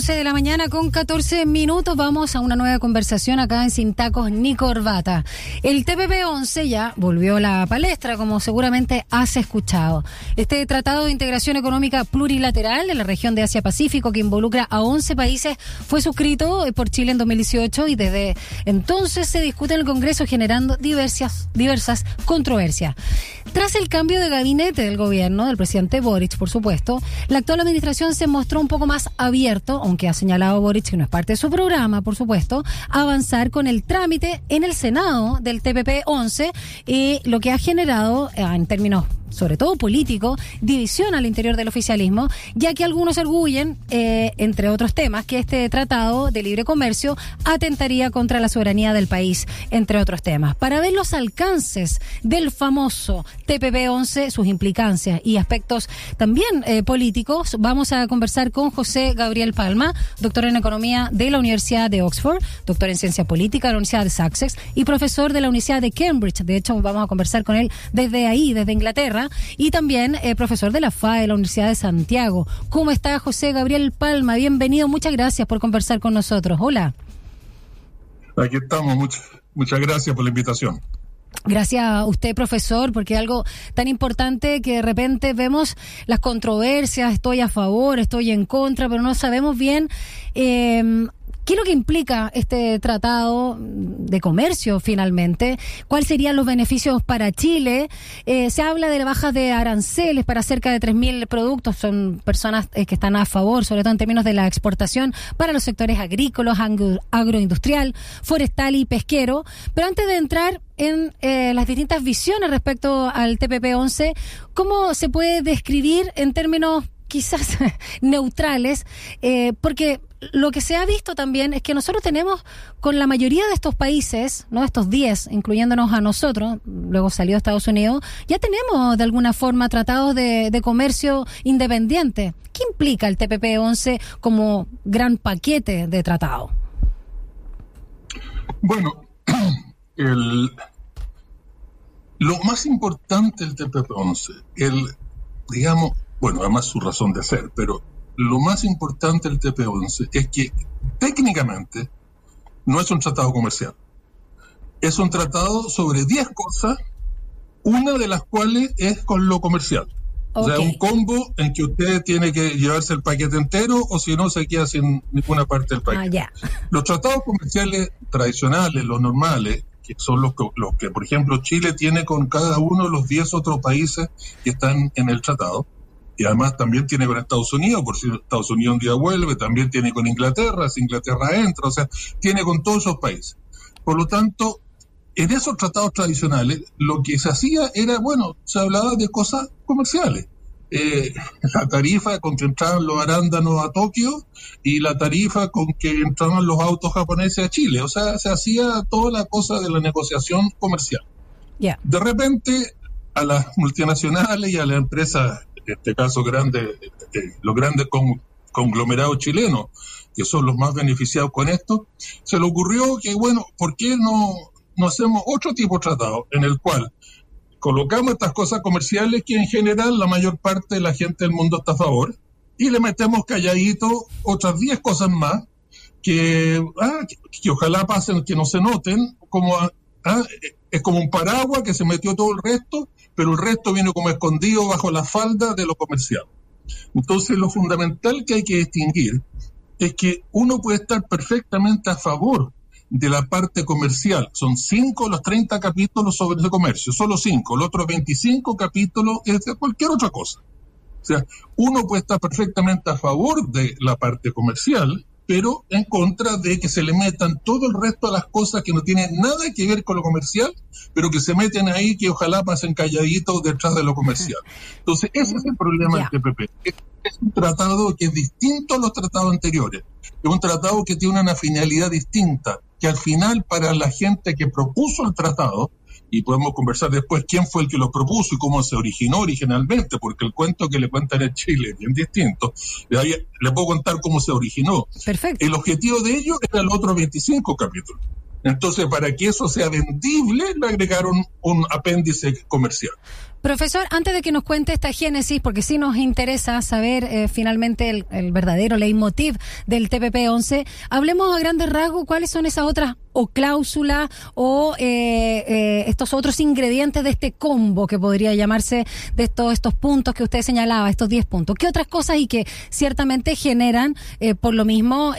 11 de la mañana con 14 minutos vamos a una nueva conversación acá en Sin Tacos ni Corbata. El TPP-11 ya volvió a la palestra, como seguramente has escuchado. Este Tratado de Integración Económica Plurilateral de la región de Asia-Pacífico que involucra a 11 países fue suscrito por Chile en 2018 y desde entonces se discute en el Congreso generando diversas, diversas controversias. Tras el cambio de gabinete del gobierno, del presidente Boric, por supuesto, la actual administración se mostró un poco más abierto, aunque ha señalado Boric que no es parte de su programa, por supuesto, avanzar con el trámite en el Senado del TPP 11, y lo que ha generado, eh, en términos sobre todo político, división al interior del oficialismo, ya que algunos arguyen, eh, entre otros temas, que este tratado de libre comercio atentaría contra la soberanía del país, entre otros temas. Para ver los alcances del famoso TPP-11, sus implicancias y aspectos también eh, políticos, vamos a conversar con José Gabriel Palma, doctor en Economía de la Universidad de Oxford, doctor en Ciencia Política de la Universidad de Sussex y profesor de la Universidad de Cambridge. De hecho, vamos a conversar con él desde ahí, desde Inglaterra y también eh, profesor de la FAE de la Universidad de Santiago. ¿Cómo está José Gabriel Palma? Bienvenido, muchas gracias por conversar con nosotros. Hola. Aquí estamos, muchas, muchas gracias por la invitación. Gracias a usted, profesor, porque algo tan importante que de repente vemos las controversias, estoy a favor, estoy en contra, pero no sabemos bien eh, ¿Qué es lo que implica este tratado de comercio finalmente? ¿Cuáles serían los beneficios para Chile? Eh, se habla de bajas de aranceles para cerca de 3.000 productos. Son personas eh, que están a favor, sobre todo en términos de la exportación, para los sectores agrícolas, agroindustrial, forestal y pesquero. Pero antes de entrar en eh, las distintas visiones respecto al TPP-11, ¿cómo se puede describir en términos quizás neutrales? porque lo que se ha visto también es que nosotros tenemos con la mayoría de estos países, no estos 10, incluyéndonos a nosotros, luego salió Estados Unidos, ya tenemos de alguna forma tratados de, comercio independiente. ¿Qué implica el TPP-11 como gran paquete de tratado? Bueno, el, lo más importante del TPP-11, el, digamos, bueno, además su razón de ser, pero lo más importante del TP11 es que técnicamente no es un tratado comercial. Es un tratado sobre 10 cosas, una de las cuales es con lo comercial. O sea, un combo en que usted tiene que llevarse el paquete entero o si no se queda sin ninguna parte del paquete. Ah, los tratados comerciales tradicionales, los normales, que son los que, los que, por ejemplo, Chile tiene con cada uno de los 10 otros países que están en el tratado, y además también tiene con Estados Unidos, por si Estados Unidos un día vuelve, también tiene con Inglaterra, si Inglaterra entra, o sea, tiene con todos esos países. Por lo tanto, en esos tratados tradicionales, lo que se hacía era, bueno, se hablaba de cosas comerciales. Eh, la tarifa con que entraban los arándanos a Tokio y la tarifa con que entraban los autos japoneses a Chile. O sea, se hacía toda la cosa de la negociación comercial. De repente, a las multinacionales y a las empresas en este caso grande, eh, los grandes conglomerados chilenos, que son los más beneficiados con esto, se le ocurrió que, bueno, ¿por qué no, no hacemos otro tipo de tratado en el cual colocamos estas cosas comerciales que en general la mayor parte de la gente del mundo está a favor y le metemos calladito otras 10 cosas más que, ah, que, ojalá pasen, que no se noten, como ah, es como un paraguas que se metió todo el resto pero el resto viene como escondido bajo la falda de lo comercial. Entonces, lo fundamental que hay que distinguir es que uno puede estar perfectamente a favor de la parte comercial. Son cinco los 30 capítulos sobre el comercio, solo cinco. Los otros 25 capítulos es de cualquier otra cosa. O sea, uno puede estar perfectamente a favor de la parte comercial pero en contra de que se le metan todo el resto de las cosas que no tienen nada que ver con lo comercial, pero que se meten ahí que ojalá pasen calladitos detrás de lo comercial. Entonces, ese es el problema del TPP. Es, un tratado que es distinto a los tratados anteriores. Es un tratado que tiene una finalidad distinta, que al final para la gente que propuso el tratado, y podemos conversar después quién fue el que lo propuso y cómo se originó originalmente, porque el cuento que le cuentan en Chile es bien distinto. Le puedo contar cómo se originó. Perfecto. El objetivo de ello era el otro 25 capítulos. Entonces, para que eso sea vendible, le agregaron un apéndice comercial. Profesor, antes de que nos cuente esta génesis, porque sí nos interesa saber eh, finalmente el, el, verdadero leitmotiv del TPP-11, hablemos a grandes rasgos cuáles son esas otras o cláusulas o eh, eh, estos otros ingredientes de este combo que podría llamarse de estos, estos puntos que usted señalaba, estos 10 puntos. ¿Qué otras cosas y que ciertamente generan eh, por lo mismo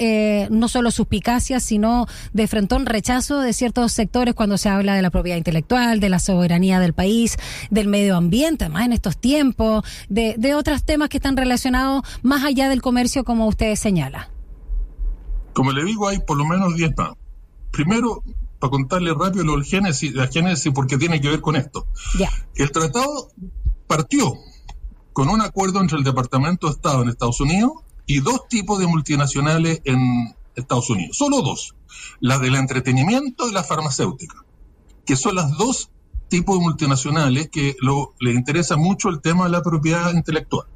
no solo suspicacias, sino de frentón rechazo de ciertos sectores cuando se habla de la propiedad intelectual, de la soberanía del país, del medio ambiente, además en estos tiempos, de, de otros temas que están relacionados más allá del comercio, como usted señala? Como le digo, hay por lo menos 10 más. Primero, para contarle rápido lo del génesis, la génesis, porque tiene que ver con esto. El tratado partió con un acuerdo entre el Departamento de Estado en Estados Unidos y dos tipos de multinacionales en Estados Unidos. Solo dos. La del entretenimiento y la farmacéutica, que son las dos tipos de multinacionales que lo, le interesa mucho el tema de la propiedad intelectual.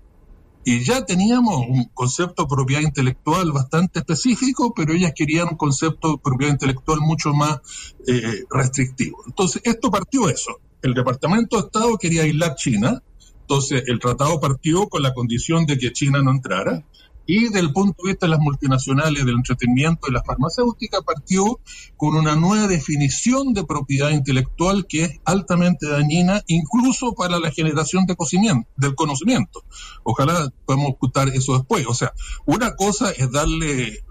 Y ya teníamos un concepto de propiedad intelectual bastante específico, pero ellas querían un concepto de propiedad intelectual mucho más eh, restrictivo. Entonces, esto partió eso. El Departamento de Estado quería aislar China, entonces el tratado partió con la condición de que China no entrara, y del punto de vista de las multinacionales del entretenimiento y la farmacéutica partió con una nueva definición de propiedad intelectual que es altamente dañina incluso para la generación de conocimiento, del conocimiento. Ojalá podamos escuchar eso después. O sea, una cosa es darle eh,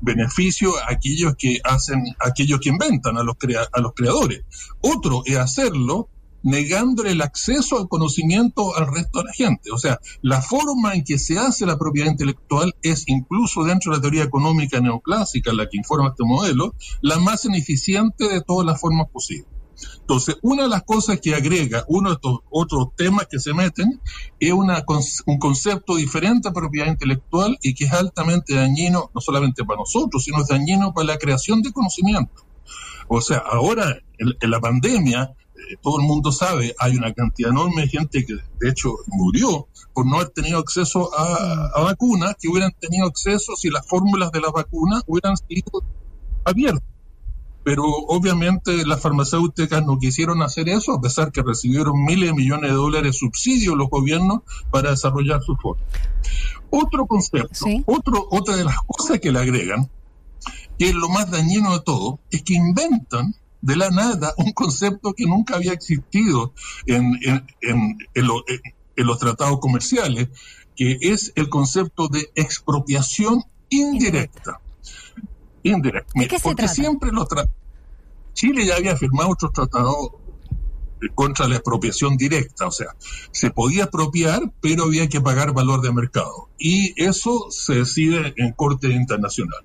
beneficio a aquellos que hacen, a aquellos que inventan, a los, crea, a los creadores. Otro es hacerlo negándole el acceso al conocimiento al resto de la gente. O sea, la forma en que se hace la propiedad intelectual es incluso dentro de la teoría económica neoclásica, la que informa este modelo, la más ineficiente de todas las formas posibles. Entonces, una de las cosas que agrega uno de estos otros temas que se meten es un concepto diferente a propiedad intelectual y que es altamente dañino, no solamente para nosotros, sino es dañino para la creación de conocimiento. O sea, ahora en la pandemia, todo el mundo sabe, hay una cantidad enorme de gente que de hecho murió por no haber tenido acceso a, a vacunas, que hubieran tenido acceso si las fórmulas de las vacunas hubieran sido abiertas. Pero obviamente las farmacéuticas no quisieron hacer eso, a pesar que recibieron miles de millones de dólares de subsidios los gobiernos para desarrollar su fórmula. Otro concepto, ¿Sí? otro, otra de las cosas que le agregan, que es lo más dañino de todo, es que inventan de la nada un concepto que nunca había existido en, en, en, en, lo, en los tratados comerciales, que es el concepto de expropiación indirecta. Indirecta. ¿De qué se porque trata? siempre los Chile ya había firmado otros tratados contra la expropiación directa, o sea, se podía expropiar, pero había que pagar valor de mercado. Y eso se decide en corte internacional.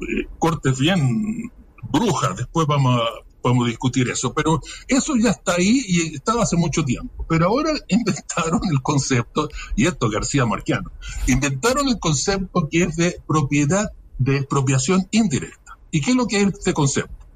Eh, cortes bien brujas, después vamos a, podemos discutir eso, pero eso ya está ahí y estaba hace mucho tiempo. Pero ahora inventaron el concepto, y esto García Marquiano, inventaron el concepto que es de propiedad de expropiación indirecta. ¿Y qué es lo que es este concepto?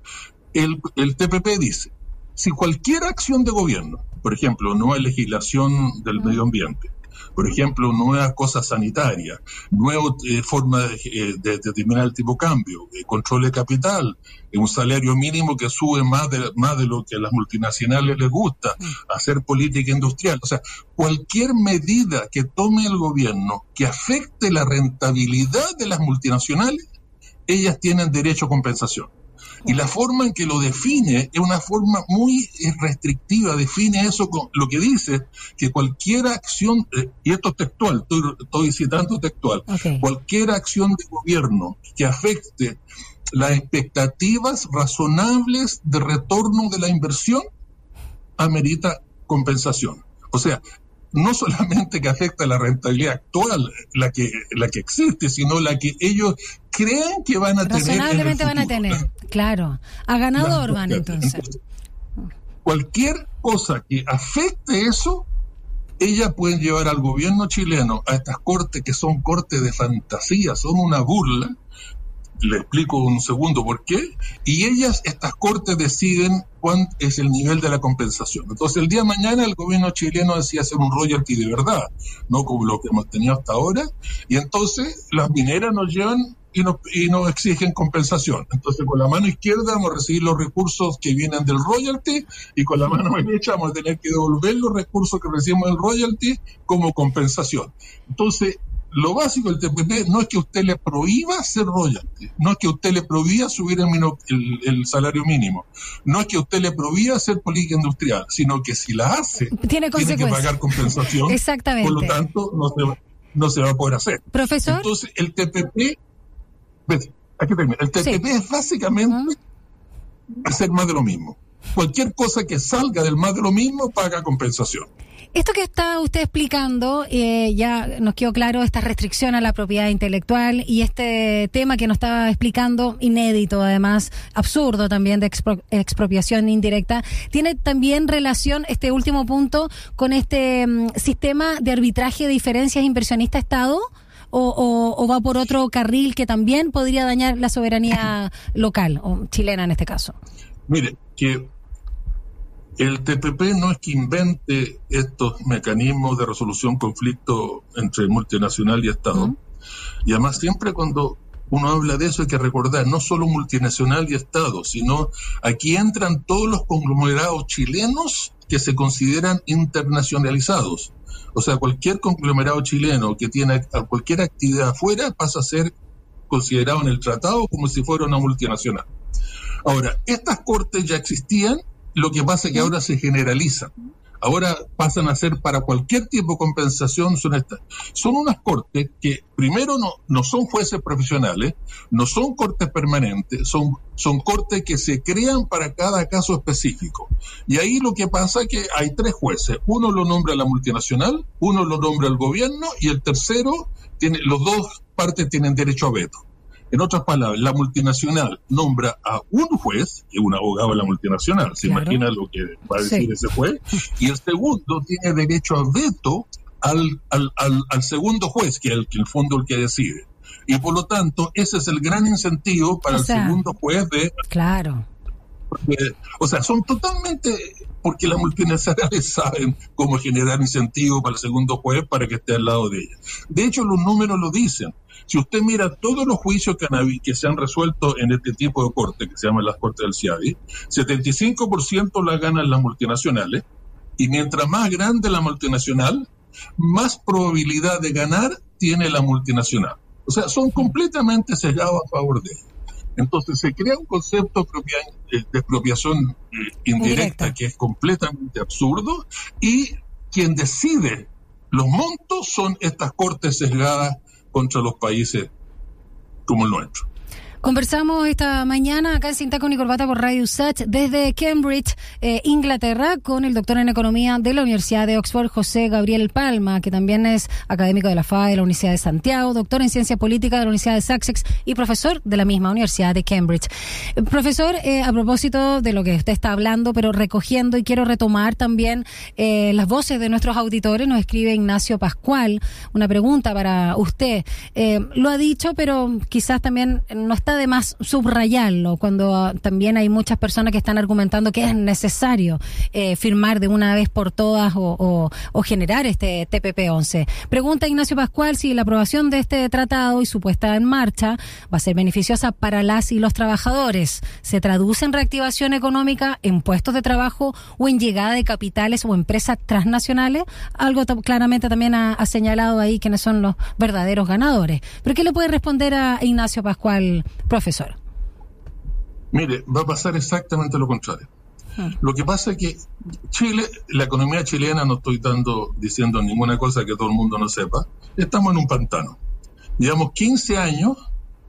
El, el TPP dice, si cualquier acción de gobierno, por ejemplo, nueva legislación del medio ambiente, por ejemplo, nuevas cosas sanitarias, nueva eh, forma de, eh, de, determinar el tipo de cambio, eh, control de capital, un salario mínimo que sube más de, más de lo que a las multinacionales les gusta, hacer política industrial. O sea, cualquier medida que tome el gobierno que afecte la rentabilidad de las multinacionales, ellas tienen derecho a compensación. Y la forma en que lo define es una forma muy restrictiva, define eso con lo que dice, que cualquier acción, eh, y esto es textual, estoy, estoy citando textual, okay. cualquier acción de gobierno que afecte las expectativas razonables de retorno de la inversión, amerita compensación. O sea, no solamente que afecta la rentabilidad actual, la que, la que existe, sino la que ellos creen que van a tener. Razonablemente van a tener, claro. A ganador van entonces. entonces. Cualquier cosa que afecte eso, ella pueden llevar al gobierno chileno a estas cortes que son cortes de fantasía, son una burla. Le explico un segundo por qué. Y ellas, estas cortes, deciden cuál es el nivel de la compensación. Entonces, el día de mañana el gobierno chileno decía hacer un royalty de verdad, no como lo que hemos tenido hasta ahora. Y entonces las mineras nos llevan y nos, y nos exigen compensación. Entonces, con la mano izquierda vamos a recibir los recursos que vienen del royalty y con la mano derecha vamos a tener que devolver los recursos que recibimos del royalty como compensación. Entonces, lo básico del TPP no es que usted le prohíba hacer royalty, no es que usted le prohíba subir el, el, salario mínimo, no es que usted le prohíba hacer política industrial, sino que si la hace, tiene, tiene que pagar compensación. Exactamente. Por lo tanto, no se, no se va a poder hacer. Profesor. Entonces, el TPP, aquí el TPP es básicamente hacer más de lo mismo. Cualquier cosa que salga del más de lo mismo paga compensación. Esto que está usted explicando, eh, ya nos quedó claro esta restricción a la propiedad intelectual y este tema que nos estaba explicando, inédito además, absurdo también de expropiación indirecta, tiene también relación, este último punto, con este mm, sistema de arbitraje de diferencias inversionista-Estado. O, o, va por otro carril que también podría dañar la soberanía local o chilena en este caso? Mire, que el TPP no es que invente estos mecanismos de resolución conflicto entre multinacional y Estado. Y además siempre cuando uno habla de eso hay que recordar, no solo multinacional y Estado, sino aquí entran todos los conglomerados chilenos que se consideran internacionalizados. O sea, cualquier conglomerado chileno que tiene cualquier actividad afuera pasa a ser considerado en el tratado como si fuera una multinacional. Ahora, estas cortes ya existían lo que pasa es que ahora se generaliza. Ahora pasan a ser para cualquier tipo de compensación, son estas. Son unas cortes que primero no, no son jueces profesionales, no son cortes permanentes, son, son cortes que se crean para cada caso específico. Y ahí lo que pasa es que hay tres jueces. Uno lo nombra la multinacional, uno lo nombra el gobierno y el tercero, tiene, los dos partes tienen derecho a veto. En otras palabras, la multinacional nombra a un juez, que es un abogado de la multinacional, se imagina lo que va a decir ese juez, y el segundo tiene derecho a veto al, al, al, segundo juez, que es el que el fondo el que decide. Y por lo tanto, ese es el gran incentivo para el segundo juez de... Claro. o sea, son totalmente porque las multinacionales saben cómo generar incentivo para el segundo juez para que esté al lado de ella. De hecho, los números lo dicen. Si usted mira todos los juicios que, se han resuelto en este tipo de corte, que se llaman las cortes del CIADI, 75% la ganan las multinacionales, y mientras más grande la multinacional, más probabilidad de ganar tiene la multinacional. O sea, son completamente sesgados a favor de ella. Entonces se crea un concepto de expropiación eh, indirecta que es completamente absurdo y quien decide los montos son estas cortes sesgadas contra los países como el nuestro. Conversamos esta mañana acá en Cinta con y Corbata por Radio Sach desde Cambridge, eh, Inglaterra, con el doctor en Economía de la Universidad de Oxford, José Gabriel Palma, que también es académico de la FAE de la Universidad de Santiago, doctor en Ciencia Política de la Universidad de Sussex y profesor de la misma Universidad de Cambridge. Eh, profesor, eh, a propósito de lo que usted está hablando, pero recogiendo y quiero retomar también las voces de nuestros auditores, nos escribe Ignacio Pascual una pregunta para usted. lo ha dicho, pero quizás también no está de más subrayarlo cuando ah, también hay muchas personas que están argumentando que es necesario eh, firmar de una vez por todas o, generar este TPP-11. Pregunta Ignacio Pascual si la aprobación de este tratado y su puesta en marcha va a ser beneficiosa para las y los trabajadores. ¿Se traduce en reactivación económica, en puestos de trabajo o en llegada de capitales o empresas transnacionales? Algo claramente también ha, ha señalado ahí quienes son los verdaderos ganadores. ¿Pero qué le puede responder a Ignacio Pascual, profesor? Mire, va a pasar exactamente lo contrario. Hmm. Lo que pasa es que Chile, la economía chilena, no estoy dando, diciendo ninguna cosa que todo el mundo no sepa, estamos en un pantano. Llevamos 15 años,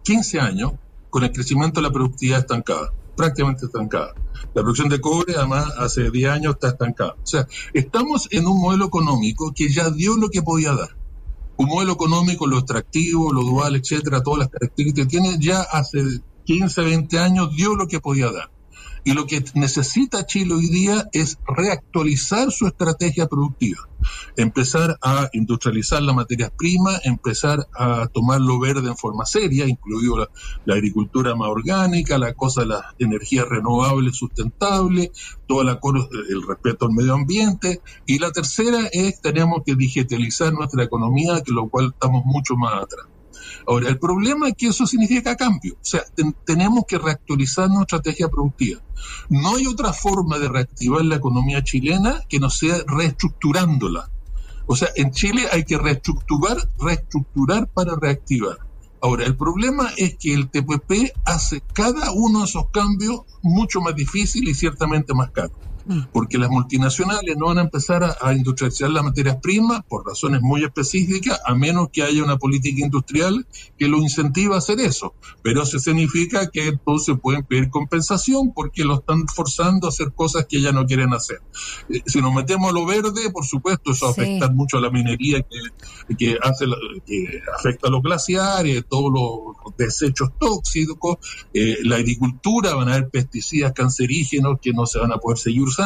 15 años con el crecimiento de la productividad estancada, prácticamente estancada. La producción de cobre, además, hace 10 años está estancada. O sea, estamos en un modelo económico que ya dio lo que podía dar un modelo económico, lo extractivo, lo dual, etcétera, todas las características que tiene, ya hace 15, 20 años dio lo que podía dar. Y lo que necesita Chile hoy día es reactualizar su estrategia productiva, empezar a industrializar las materias primas, empezar a tomar lo verde en forma seria, incluido la, agricultura más orgánica, la cosa de las energías renovables sustentables, todo el, el respeto al medio ambiente. Y la tercera es tenemos que digitalizar nuestra economía, que lo cual estamos mucho más atrás. Ahora, el problema es que eso significa cambio. O sea, tenemos que reactualizar nuestra estrategia productiva. No hay otra forma de reactivar la economía chilena que no sea reestructurándola. O sea, en Chile hay que reestructurar, reestructurar para reactivar. Ahora, el problema es que el TPP hace cada uno de esos cambios mucho más difícil y ciertamente más caro. Mm. porque las multinacionales no van a empezar a, industrializar las materias primas por razones muy específicas, a menos que haya una política industrial que lo incentiva a hacer eso. Pero eso significa que entonces pueden pedir compensación porque lo están forzando a hacer cosas que ya no quieren hacer. Eh, si nos metemos a lo verde, por supuesto, eso afecta mucho a la minería que, que, hace que afecta a los glaciares, todos los desechos tóxicos, eh, la agricultura, van a haber pesticidas cancerígenos que no se van a poder seguir usando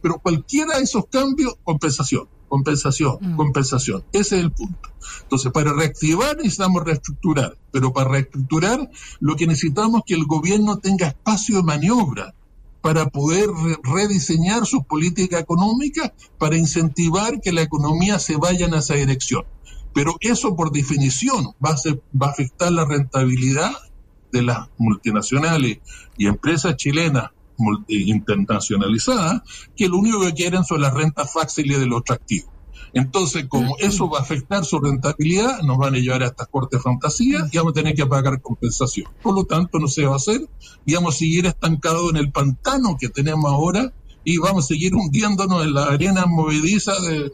pero cualquiera de esos cambios, compensación, compensación, mm. compensación. Ese es el punto. Entonces, para reactivar necesitamos reestructurar, pero para reestructurar lo que necesitamos es que el gobierno tenga espacio de maniobra para poder rediseñar su política económica, para incentivar que la economía se vaya en esa dirección. Pero eso, por definición, va a, va a afectar la rentabilidad de las multinacionales y empresas chilenas internacionalizada, que lo único que quieren son las rentas fáciles de los atractivos. Entonces, como eso va a afectar su rentabilidad, nos van a llevar a estas cortes fantasías y vamos a tener que pagar compensación. Por lo tanto, no se va a hacer y vamos a seguir estancados en el pantano que tenemos ahora y vamos a seguir hundiéndonos en la arena movediza de,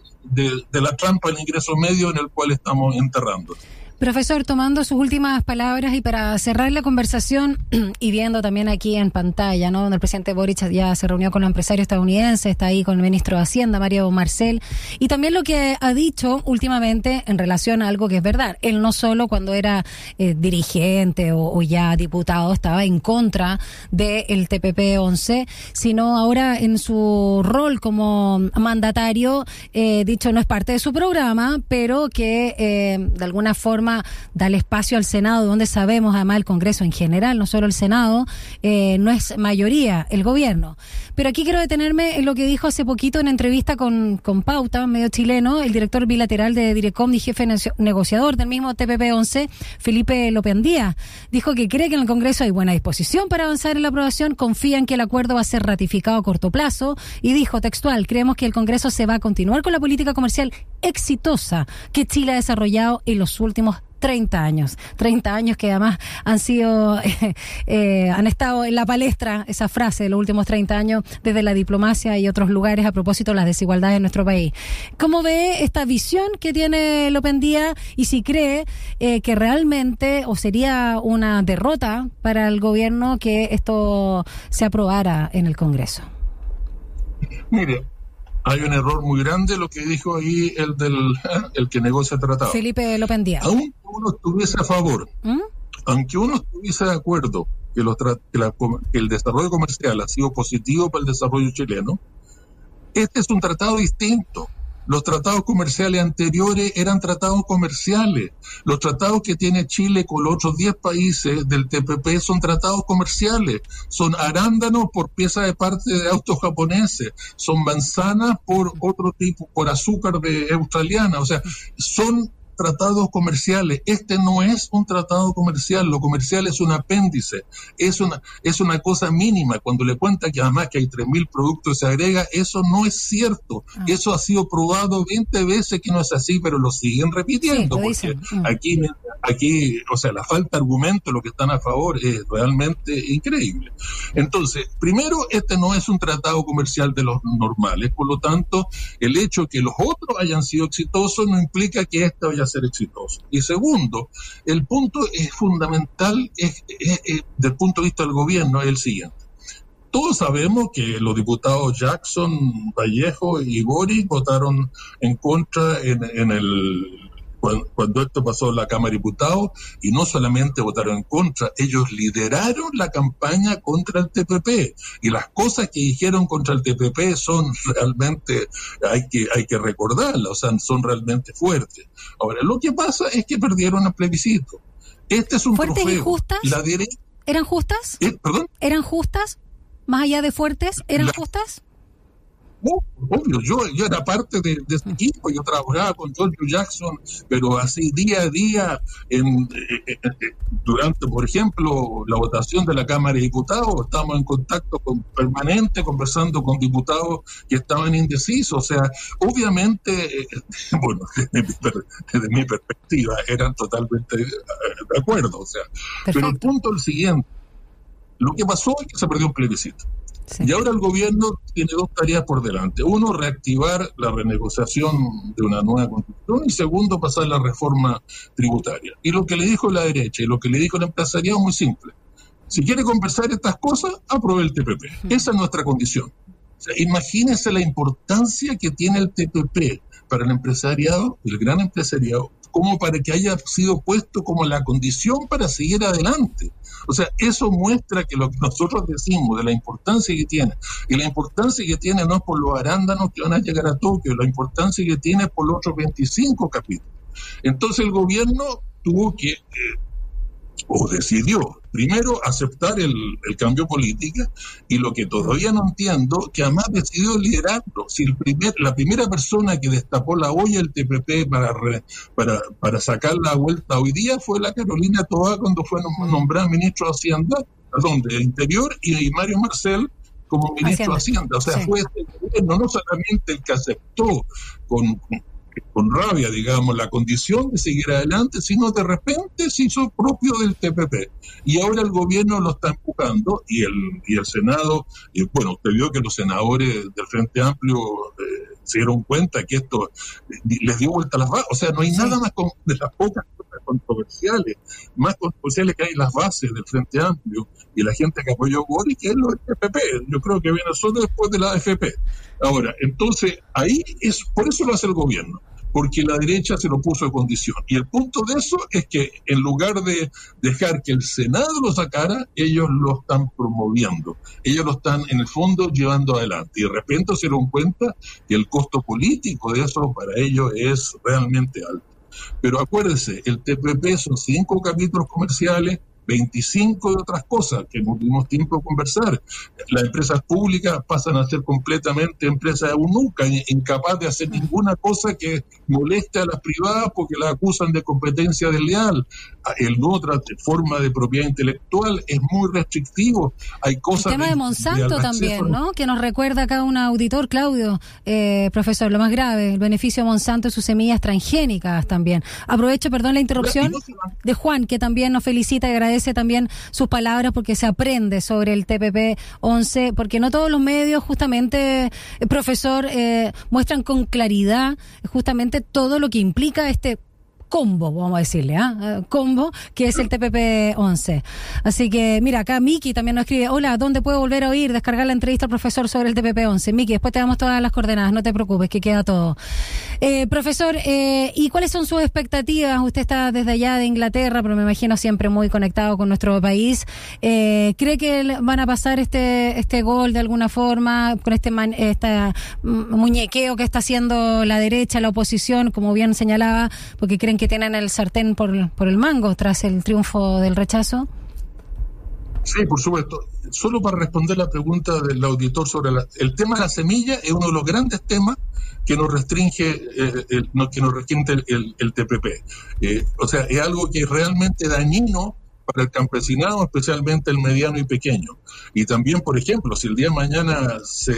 de la trampa del ingreso medio en el cual estamos enterrando. Profesor, tomando sus últimas palabras y para cerrar la conversación y viendo también aquí en pantalla, ¿no? Donde el presidente Boric ya se reunió con los empresarios estadounidenses, está ahí con el ministro de Hacienda, Mario Marcel, y también lo que ha dicho últimamente en relación a algo que es verdad. Él no solo cuando era eh, dirigente o, ya diputado estaba en contra del TPP-11, sino ahora en su rol como mandatario, eh, dicho no es parte de su programa, pero que eh, de alguna forma el espacio al Senado, donde sabemos, además el Congreso en general, no solo el Senado, eh, no es mayoría el gobierno. Pero aquí quiero detenerme en lo que dijo hace poquito en entrevista con, con Pauta, medio chileno, el director bilateral de Direcom y jefe negociador del mismo TPP-11, Felipe Lopendía. Dijo que cree que en el Congreso hay buena disposición para avanzar en la aprobación, confía en que el acuerdo va a ser ratificado a corto plazo y dijo textual, creemos que el Congreso se va a continuar con la política comercial exitosa que Chile ha desarrollado en los últimos 30 años, 30 años que además han sido, eh, han estado en la palestra, esa frase de los últimos 30 años, desde la diplomacia y otros lugares a propósito de las desigualdades en nuestro país. ¿Cómo ve esta visión que tiene Lopendía y si cree eh, que realmente o sería una derrota para el gobierno que esto se aprobara en el Congreso? Mire, hay un error muy grande lo que dijo ahí el del el que negocia tratado. Felipe Lopendía. Aunque uno estuviese a favor, ¿Mm? aunque uno estuviese de acuerdo que, que el desarrollo comercial ha sido positivo para el desarrollo chileno, este es un tratado distinto. Los tratados comerciales anteriores eran tratados comerciales. Los tratados que tiene Chile con los otros 10 países del TPP son tratados comerciales. Son arándanos por pieza de parte de autos japoneses. Son manzanas por otro tipo, por azúcar de australiana. O sea, son tratados comerciales. Este no es un tratado comercial, lo comercial es un apéndice, es una, es una cosa mínima. Cuando le cuenta que además que hay 3.000 productos se agrega, eso no es cierto. Ah. Eso ha sido probado 20 veces que no es así, pero lo siguen repitiendo. porque mm. aquí, aquí, o sea, la falta de argumento, lo que están a favor es realmente increíble. Entonces, primero, este no es un tratado comercial de los normales, por lo tanto, el hecho que los otros hayan sido exitosos no implica que este vaya ser exitoso. Y segundo, el punto es fundamental es, del punto de vista del gobierno es el siguiente. Todos sabemos que los diputados Jackson, Vallejo y Boric votaron en contra en el cuando, esto pasó en la Cámara de Diputados, y no solamente votaron en contra, ellos lideraron la campaña contra el TPP. Y las cosas que dijeron contra el TPP son realmente, hay que, hay que recordarlas, o sea, son realmente fuertes. Ahora, lo que pasa es que perdieron el plebiscito. Este es un ¿Fuertes y justas? ¿Eran justas? ¿Eh? ¿Perdón? ¿Eran justas? Más allá de fuertes, ¿eran justas? Obvio, yo, yo era parte de, ese equipo, yo trabajaba con George Jackson, pero así día a día, en, eh, eh, eh, durante, por ejemplo, la votación de la Cámara de Diputados, estamos en contacto con, permanente, conversando con diputados que estaban indecisos. O sea, obviamente, bueno, desde mi, perspectiva, eran totalmente de acuerdo. O sea, pero el punto es el siguiente. Lo que pasó es que se perdió un plebiscito. Y ahora el gobierno tiene dos tareas por delante. Uno, reactivar la renegociación de una nueva constitución y segundo, pasar la reforma tributaria. Y lo que le dijo la derecha y lo que le dijo el empresariado es muy simple. Si quiere conversar estas cosas, apruebe el TPP. Esa es nuestra condición. imagínense la importancia que tiene el TPP para el empresariado, el gran empresariado, como para que haya sido puesto como la condición para seguir adelante. O sea, eso muestra que lo que nosotros decimos de la importancia que tiene, y la importancia que tiene no es por los arándanos que van a llegar a Tokio, la importancia que tiene por los otros 25 capítulos. Entonces el gobierno tuvo que eh, o decidió primero aceptar el, cambio político y lo que todavía no entiendo, que además decidió liderarlo. Si el primer, la primera persona que destapó la olla del TPP para, para, para sacar la vuelta hoy día fue la Carolina Toa cuando fue nombrada ministro de Hacienda, perdón, del Interior, y, Mario Marcel como ministro de Hacienda. O sea, fue este gobierno no solamente el que aceptó con con rabia, digamos, la condición de seguir adelante, sino de repente se hizo propio del TPP. Y ahora el gobierno lo está empujando y el, y el Senado, y bueno, usted vio que los senadores del Frente Amplio eh, se dieron cuenta que esto les dio vuelta a las bases. O sea, no hay nada más de las pocas cosas controversiales, más controversiales que hay las bases del Frente Amplio y la gente que apoyó a que es lo del TPP. Yo creo que viene solo después de la AFP. Ahora, entonces, ahí es, por eso lo hace el gobierno porque la derecha se lo puso de condición. Y el punto de eso es que en lugar de dejar que el Senado lo sacara, ellos lo están promoviendo. Ellos lo están, en el fondo, llevando adelante. Y de repente se dieron cuenta que el costo político de eso para ellos es realmente alto. Pero acuérdense, el TPP son cinco capítulos comerciales, 25 de otras cosas que no tuvimos tiempo de conversar. Las empresas públicas pasan a ser completamente empresas UNUCA, incapaz de hacer ninguna cosa que moleste a las privadas porque las acusan de competencia desleal. El otra forma de propiedad intelectual es muy restrictivo. Hay cosas. El tema de, Monsanto también, ¿no? Que nos recuerda acá un auditor, Claudio, eh, profesor, lo más grave, el beneficio de Monsanto y sus semillas transgénicas también. Aprovecho, perdón, la interrupción de Juan, que también nos felicita y agradece también sus palabras porque se aprende sobre el TPP 11, porque no todos los medios justamente, eh, profesor, eh, muestran con claridad justamente todo lo que implica este combo, vamos a decirle, ¿ah? ¿eh? Combo, que es el TPP-11. Así que, mira, acá Miki también nos escribe, hola, ¿dónde puedo volver a oír, descargar la entrevista al profesor sobre el TPP-11? Miki, después te damos todas las coordenadas, no te preocupes, que queda todo. Eh, profesor, eh, ¿y cuáles son sus expectativas? Usted está desde allá de Inglaterra, pero me imagino siempre muy conectado con nuestro país. Eh, ¿Cree que van a pasar este, este gol de alguna forma, con este esta muñequeo que está haciendo la derecha, la oposición, como bien señalaba, porque creen que tienen el sartén por, por el mango tras el triunfo del rechazo? Sí, por supuesto. Solo para responder la pregunta del auditor sobre el tema de la semilla, es uno de los grandes temas que nos restringe, eh, el, que nos restringe el, TPP. Eh, o sea, es algo que realmente dañino para el campesinado, especialmente el mediano y pequeño. Y también, por ejemplo, si el día de mañana se,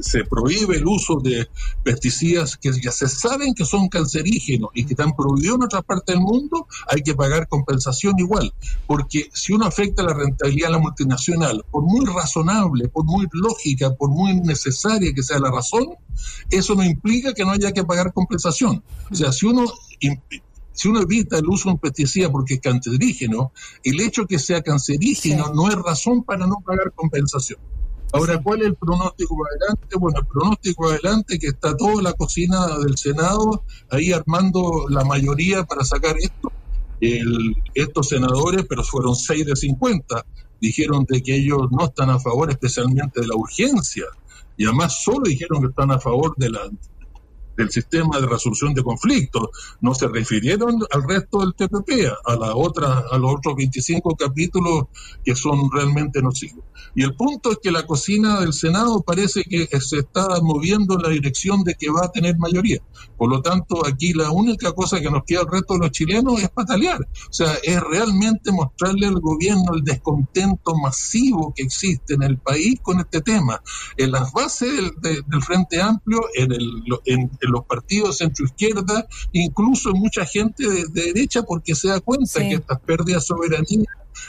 se prohíbe el uso de pesticidas que ya se saben que son cancerígenos y que están prohibidos en otra parte del mundo, hay que pagar compensación igual. Porque si uno afecta la rentabilidad de la multinacional, por muy razonable, por muy lógica, por muy necesaria que sea la razón, eso no implica que no haya que pagar compensación. O sea, si uno si uno evita el uso de un pesticida porque es cancerígeno, el hecho que sea cancerígeno no es razón para no pagar compensación. Ahora, ¿cuál es el pronóstico adelante? Bueno, el pronóstico adelante que está toda la cocina del Senado ahí armando la mayoría para sacar esto. estos senadores, pero fueron 6 de 50, dijeron de que ellos no están a favor especialmente de la urgencia y además solo dijeron que están a favor de la del sistema de resolución de conflictos. No se refirieron al resto del TPP, a, la otra, a los otros 25 capítulos que son realmente nocivos. Y el punto es que la cocina del Senado parece que se está moviendo en la dirección de que va a tener mayoría. Por lo tanto, aquí la única cosa que nos queda al resto de los chilenos es patalear. O sea, es realmente mostrarle al gobierno el descontento masivo que existe en el país con este tema. En las bases del, Frente Amplio, en, el, en, los partidos centro-izquierda, incluso en mucha gente de, derecha, porque se da cuenta que estas pérdidas de soberanía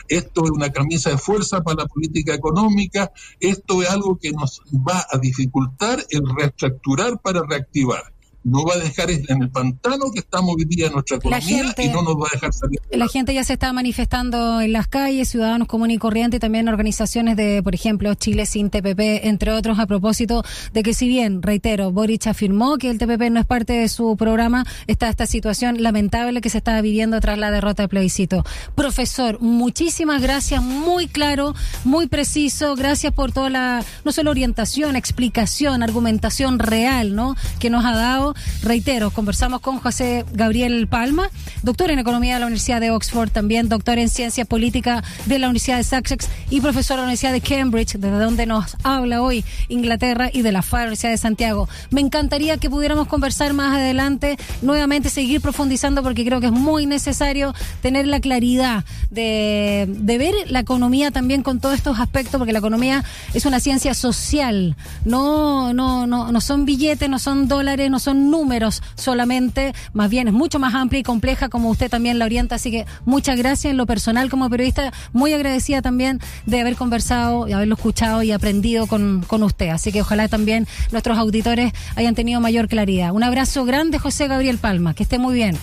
esto es una camisa de fuerza para la política económica, esto es algo que nos va a dificultar el reestructurar para reactivar no va a dejar en el pantano que estamos hoy día en nuestra economía y no nos va a dejar salir. La gente ya se está manifestando en las calles, ciudadanos comunes y corrientes, también organizaciones de, por ejemplo, Chile sin TPP, entre otros, a propósito de que si bien, reitero, Boric afirmó que el TPP no es parte de su programa, está esta situación lamentable que se está viviendo tras la derrota del plebiscito. Profesor, muchísimas gracias, muy claro, muy preciso, gracias por toda la, no solo orientación, explicación, argumentación real, ¿no?, que nos ha dado Reitero, conversamos con José Gabriel Palma, doctor en Economía de la Universidad de Oxford, también doctor en Ciencia Política de la Universidad de Sussex y profesor de la Universidad de Cambridge, desde donde nos habla hoy Inglaterra y de la FAR, Universidad de Santiago. Me encantaría que pudiéramos conversar más adelante, nuevamente seguir profundizando porque creo que es muy necesario tener la claridad de, de ver la economía también con todos estos aspectos, porque la economía es una ciencia social, no, no, no, no son billetes, no son dólares, no son números solamente, más bien es mucho más amplia y compleja como usted también la orienta, así que muchas gracias en lo personal como periodista, muy agradecida también de haber conversado y haberlo escuchado y aprendido con, con usted, así que ojalá también nuestros auditores hayan tenido mayor claridad. Un abrazo grande José Gabriel Palma, que esté muy bien.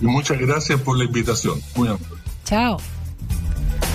Y muchas gracias por la invitación. Muy amable. Chao.